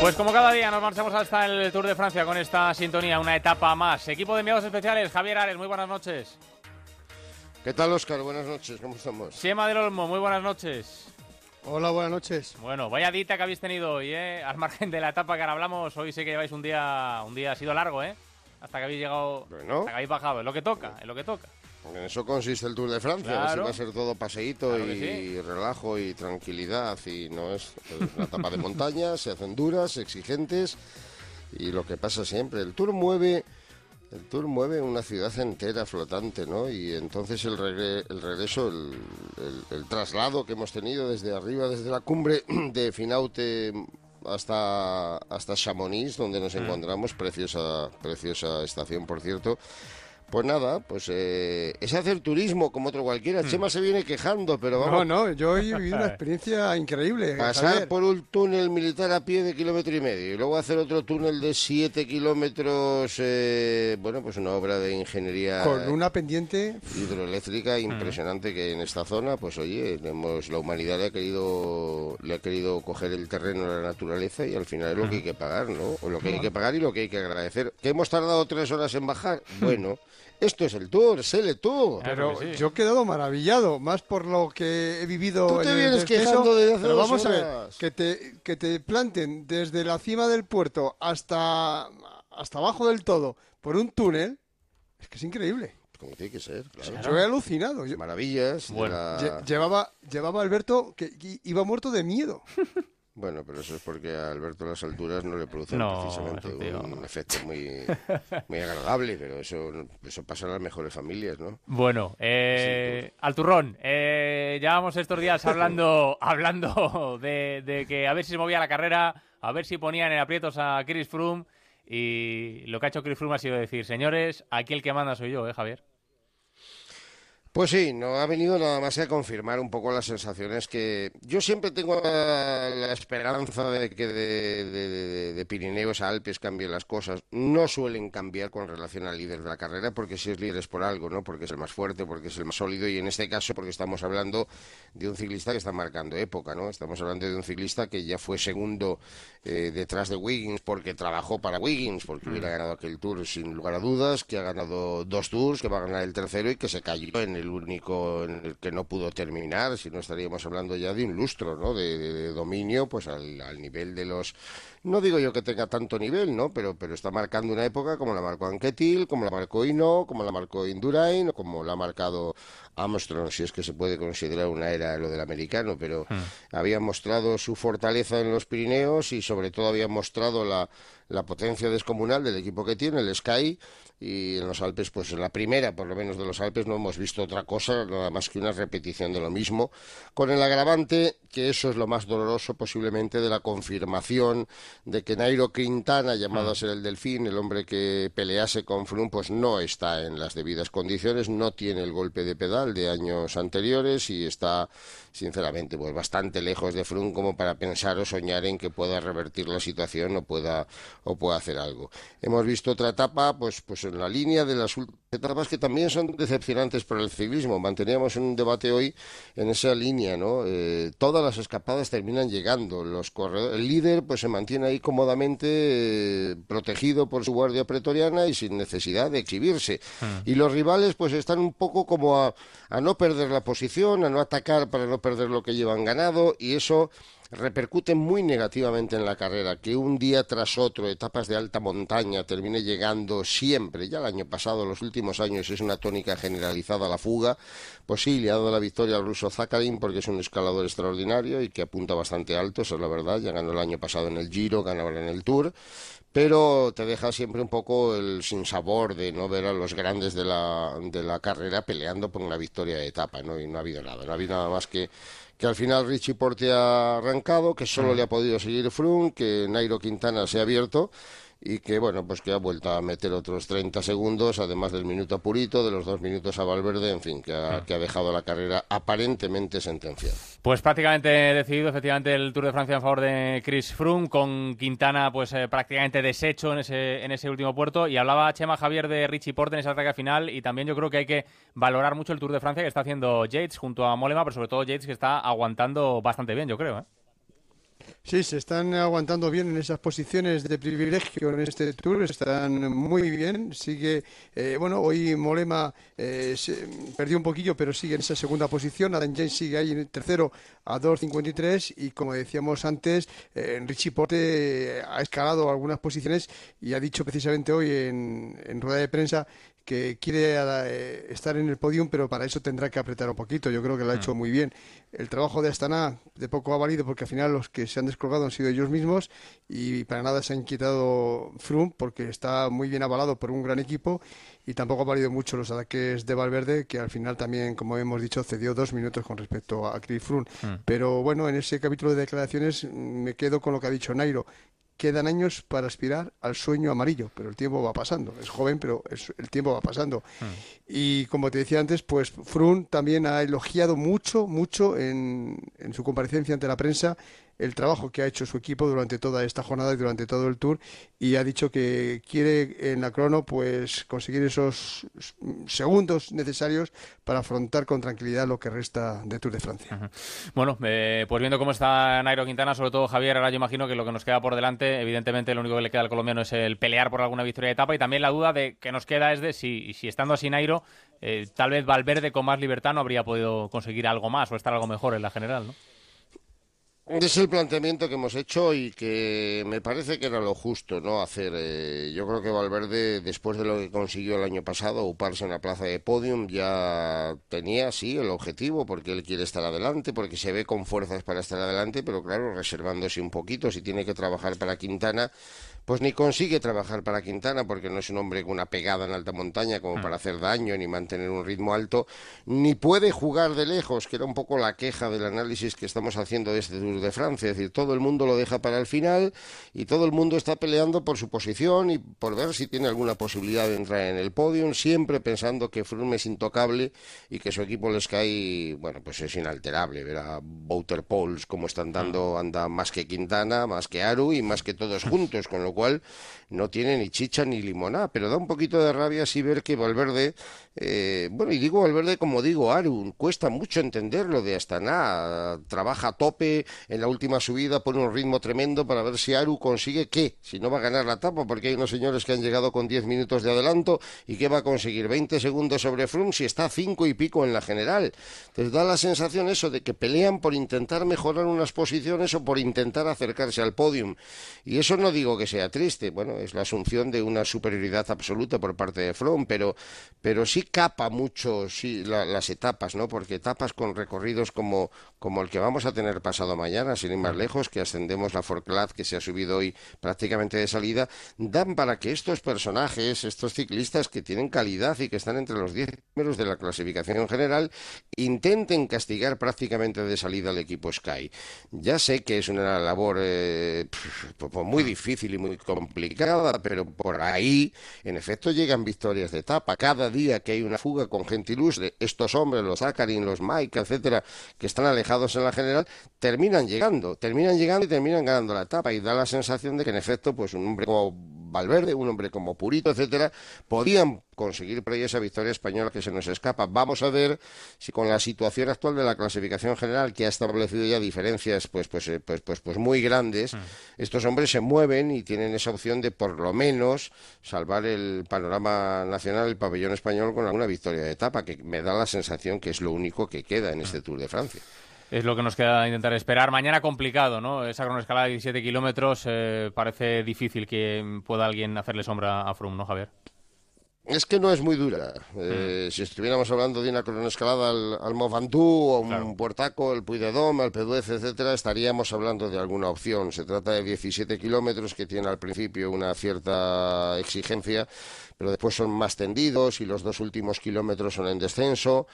Pues como cada día nos marchamos hasta el Tour de Francia con esta sintonía, una etapa más. Equipo de enviados especiales, Javier Ares, muy buenas noches. ¿Qué tal, Oscar? Buenas noches, ¿cómo estamos? Siema del Olmo, muy buenas noches. Hola, buenas noches. Bueno, vaya dita que habéis tenido hoy, ¿eh? Al margen de la etapa que ahora hablamos, hoy sé que lleváis un día, un día ha sido largo, ¿eh? Hasta que habéis llegado, Bueno. hasta que habéis bajado, es lo que toca, es lo que toca. En eso consiste el Tour de Francia, Claro. va a ser todo paseíto Claro y relajo y tranquilidad y no es, es una etapa de montaña, se hacen duras, exigentes y lo que pasa siempre, el Tour mueve el Tour mueve una ciudad entera flotante, ¿no? Y entonces el, regre- el regreso, el, el- el traslado que hemos tenido desde arriba, desde la cumbre de Finaute hasta, hasta Chamonix, donde Mm. nos encontramos, preciosa, preciosa estación, por cierto. Pues nada, pues eh, es hacer turismo como otro cualquiera. Chema se viene quejando, pero vamos, No, no, yo he vivido una experiencia increíble. Pasar Javier. por un túnel militar a pie de kilómetro y medio y luego hacer otro túnel de siete kilómetros, eh, bueno, pues una obra de ingeniería Con una pendiente. hidroeléctrica impresionante que en esta zona, pues oye, hemos, la humanidad le ha querido le ha querido coger el terreno de la naturaleza y al final es lo que hay que pagar, ¿no? O lo que hay que pagar y lo que hay que agradecer. ¿Que hemos tardado tres horas en bajar? Bueno, esto es el tour, sele Pero sí. yo he quedado maravillado, más por lo que he vivido Tú te en vienes quejando desde hace pero dos vamos a ver, horas. que te, que te planten desde la cima del puerto hasta, hasta abajo del todo por un túnel, es que es increíble. Como tiene que ser, claro. Yo he alucinado. Yo- Maravillas. de Bueno. la- llevaba, llevaba Alberto que iba muerto de miedo. Bueno, pero eso es porque a Alberto las alturas no le producen No, precisamente un efecto muy, muy agradable, pero eso, eso pasa en las mejores familias, ¿no? Bueno, eh, al turrón. Eh, llevamos estos días hablando, hablando de, de que a ver si se movía la carrera, a ver si ponían en aprietos a Chris Froome. Y lo que ha hecho Chris Froome ha sido decir, señores, aquí el que manda soy yo, ¿eh, Javier? Pues sí, no ha venido nada más que a confirmar un poco las sensaciones que yo siempre tengo la, la esperanza de que de, de- de- Pirineos a Alpes cambien las cosas. No suelen cambiar con relación al líder de la carrera, porque si es líder es por algo, ¿no? Porque es el más fuerte, porque es el más sólido y en este caso porque estamos hablando de un ciclista que está marcando época, ¿no? Estamos hablando de un ciclista que ya fue segundo eh, detrás de Wiggins porque trabajó para Wiggins, porque hubiera ganado aquel tour sin lugar a dudas, que ha ganado dos tours, que va a ganar el tercero y que se cayó en el único en el que no pudo terminar, si no estaríamos hablando ya de un lustro, ¿no? De, dominio, pues al, nivel de los... No digo yo que tenga tanto nivel, ¿no? Pero, pero está marcando una época como la marcó Anquetil, como la marcó Hino, como la marcó Indurain, como la ha marcado Armstrong, si es que se puede considerar una era lo del americano, pero había mostrado su fortaleza en los Pirineos y sobre todo había mostrado la, la potencia descomunal del equipo que tiene, el Sky, y en los Alpes, pues en la primera, por lo menos de los Alpes, no hemos visto otra cosa, nada más que una repetición de lo mismo, con el agravante que eso es lo más doloroso posiblemente de la confirmación de que Nairo Quintana, llamado a ser el Delfín, el hombre que pelease con Froome, pues no está en las debidas condiciones, no tiene el golpe de pedal de años anteriores y está, sinceramente, pues bastante lejos de Froome como para pensar o soñar en que pueda revertir la situación o pueda o pueda hacer algo. Hemos visto otra etapa, pues, pues en la línea de las últimas etapas que también son decepcionantes para el ciclismo. Manteníamos un debate hoy en esa línea, ¿no? Eh, todas las escapadas terminan llegando. Los corredores, el líder, pues se mantiene ahí cómodamente eh, protegido por su guardia pretoriana y sin necesidad de exhibirse. Y los rivales, pues están un poco como a, a no perder la posición, a no atacar para no perder lo que llevan ganado y eso repercute muy negativamente en la carrera, que un día tras otro, etapas de alta montaña, termine llegando siempre, ya el año pasado, los últimos años es una tónica generalizada la fuga, pues sí, le ha dado la victoria al ruso Zakarin porque es un escalador extraordinario y que apunta bastante alto, eso es la verdad, ya ganó el año pasado en el Giro, ganó ahora en el Tour, pero te deja siempre un poco el sinsabor de no ver a los grandes de la, de la carrera peleando por una victoria de etapa, ¿no? Y no ha habido nada, no ha habido nada más que que al final Richie Porte ha arrancado, que solo le ha podido seguir Froome, que Nairo Quintana se ha abierto y que bueno pues que ha vuelto a meter otros 30 segundos además del minuto a Purito de los dos minutos a Valverde en fin que ha, que ha dejado la carrera aparentemente sentenciada Pues prácticamente decidido efectivamente el Tour de Francia en favor de Chris Froome, con Quintana pues eh, prácticamente deshecho en ese, en ese último puerto. Y hablaba Chema Javier de Richie Porte en esa ataque final. Y también yo creo que hay que valorar mucho el Tour de Francia que está haciendo Yates junto a Molema, pero sobre todo Yates que está aguantando bastante bien, yo creo. ¿eh? Sí, se están aguantando bien en esas posiciones de privilegio en este tour, están muy bien. Sigue, eh, bueno, hoy Molema eh, se perdió un poquillo, pero sigue en esa segunda posición. Adam James sigue ahí en tercero a 2.53 y como decíamos antes, eh, Richie Porte ha escalado algunas posiciones y ha dicho precisamente hoy en, en rueda de prensa que quiere eh, estar en el podium, pero para eso tendrá que apretar un poquito. Yo creo que lo ha hecho mm. muy bien. El trabajo de Astana de poco ha valido porque al final los que se han descolgado han sido ellos mismos y para nada se han quitado Froome porque está muy bien avalado por un gran equipo y tampoco ha valido mucho los ataques de Valverde que al final también, como hemos dicho, cedió dos minutos con respecto a Chris Froome. Mm. Pero bueno, en ese capítulo de declaraciones me quedo con lo que ha dicho Nairo quedan años para aspirar al sueño amarillo, pero el tiempo va pasando. Es joven, pero el tiempo va pasando. Hmm. Y como te decía antes, pues Frun también ha elogiado mucho, mucho en, en su comparecencia ante la prensa el trabajo que ha hecho su equipo durante toda esta jornada y durante todo el tour y ha dicho que quiere en la crono pues conseguir esos segundos necesarios para afrontar con tranquilidad lo que resta de Tour de Francia. Bueno, eh, pues viendo cómo está Nairo Quintana, sobre todo Javier, ahora yo imagino que lo que nos queda por delante, evidentemente lo único que le queda al colombiano es el pelear por alguna victoria de etapa y también la duda de que nos queda es de si, si estando así Nairo, eh, tal vez Valverde con más libertad no habría podido conseguir algo más o estar algo mejor en la general, ¿no? Es el planteamiento que hemos hecho y que me parece que era lo justo, ¿no? Hacer. Eh, yo creo que Valverde, después de lo que consiguió el año pasado, uparse en la plaza de podium, ya tenía, sí, el objetivo, porque él quiere estar adelante, porque se ve con fuerzas para estar adelante, pero claro, reservándose un poquito, si tiene que trabajar para Quintana, pues ni consigue trabajar para Quintana porque no es un hombre con una pegada en alta montaña como mm. para hacer daño ni mantener un ritmo alto, ni puede jugar de lejos, que era un poco la queja del análisis que estamos haciendo de este Tour de Francia, es decir, todo el mundo lo deja para el final y todo el mundo está peleando por su posición y por ver si tiene alguna posibilidad de entrar en el podium, siempre pensando que Froome es intocable y que su equipo les cae, bueno, pues es inalterable, ver a Bouter Pauls como están dando, mm. anda más que Quintana, más que Aru y más que todos juntos, con lo cual no tiene ni chicha ni limonada, pero da un poquito de rabia así ver que Valverde, eh, bueno, y digo Valverde como digo Aru, cuesta mucho entenderlo de Astana, trabaja a tope en la última subida, pone un ritmo tremendo para ver si Aru consigue qué, si no va a ganar la etapa, porque hay unos señores que han llegado con 10 minutos de adelanto y que va a conseguir 20 segundos sobre Froome si está a 5 y pico en la general. Entonces da la sensación eso de que pelean por intentar mejorar unas posiciones o por intentar acercarse al podium. Y eso no digo que sea triste, bueno, es la asunción de una superioridad absoluta por parte de Froome, pero, pero sí capa mucho sí, las etapas, ¿no? Porque etapas con recorridos como, como el que vamos a tener pasado mañana, sin ir más lejos, que ascendemos la Forclaz, que se ha subido hoy prácticamente de salida, dan para que estos personajes, estos ciclistas que tienen calidad y que están entre los 10 primeros de la clasificación en general, intenten castigar prácticamente de salida al equipo Sky. Ya sé que es una labor eh, muy difícil y muy complicada, pero por ahí, en efecto, llegan victorias de etapa. Cada día que hay una fuga con gente ilustre, estos hombres, los Zakarin, los Mike, etcétera, que están alejados en la general, terminan llegando, terminan llegando y terminan ganando la etapa. Y da la sensación de que, en efecto, pues un hombre como Valverde, un hombre como Purito, etcétera, podían conseguir por ahí esa victoria española que se nos escapa. Vamos a ver si con la situación actual de la clasificación general, que ha establecido ya diferencias pues, pues, eh, pues, pues, pues muy grandes, mm. estos hombres se mueven y tienen esa opción de por lo menos salvar el panorama nacional, el pabellón español, con alguna victoria de etapa, que me da la sensación que es lo único que queda en este mm. Tour de Francia. Es lo que nos queda intentar esperar. Mañana complicado, ¿no? Esa cronoescalada de 17 kilómetros eh, parece difícil que pueda alguien hacerle sombra a Froome, ¿no, Javier? Es que no es muy dura. Eh, mm. Si estuviéramos hablando de una cronoescalada al, al o un puertaco, el Puy de Dom, el Peduez, etcétera, estaríamos hablando de alguna opción. Se trata de 17 kilómetros que tiene al principio una cierta exigencia, pero después son más tendidos y los dos últimos kilómetros son en descenso.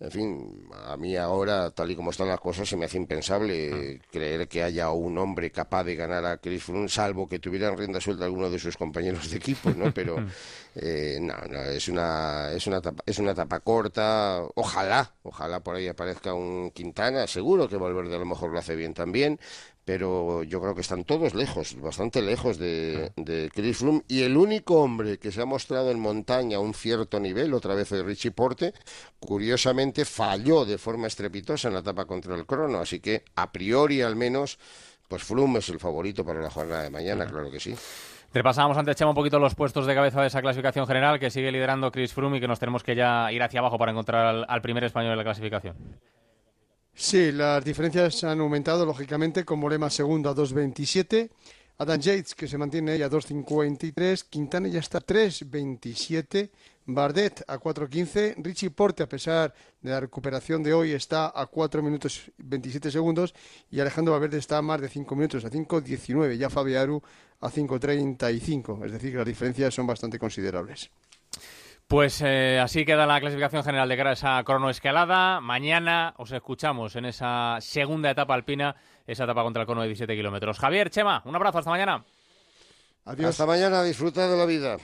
En fin, a mí ahora, tal y como están las cosas, se me hace impensable mm. creer que haya un hombre capaz de ganar a Chris Froome, salvo que tuviera en rienda suelta alguno de sus compañeros de equipo, ¿no? Pero eh, no, no, es una, es una etapa, es una etapa corta. Ojalá, ojalá por ahí aparezca un Quintana. Seguro que Valverde a lo mejor lo hace bien también pero yo creo que están todos lejos, bastante lejos de, de Chris Froome y el único hombre que se ha mostrado en montaña a un cierto nivel, otra vez es Richie Porte, curiosamente falló de forma estrepitosa en la etapa contra el crono, así que a priori al menos pues Froome es el favorito para la jornada de mañana, claro que sí. Repasamos antes, Chema, un poquito los puestos de cabeza de esa clasificación general que sigue liderando Chris Froome y que nos tenemos que ya ir hacia abajo para encontrar al, al primer español de la clasificación. Sí, las diferencias han aumentado, lógicamente, con Molema segundo a 2.27. Adam Yates, que se mantiene ahí a 2.53. Quintana ya está a 3.27. Bardet a 4.15. Richie Porte, a pesar de la recuperación de hoy, está a 4 minutos 27 segundos. Y Alejandro Valverde está a más de 5 minutos, a 5.19. Ya Fabiaru a 5.35. Es decir, que las diferencias son bastante considerables. Pues eh, así queda la clasificación general de cara a esa cronoescalada. Mañana os escuchamos en esa segunda etapa alpina, esa etapa contra el cono de 17 kilómetros. Javier, Chema, un abrazo, hasta mañana. Adiós. Hasta mañana, disfruta de la vida.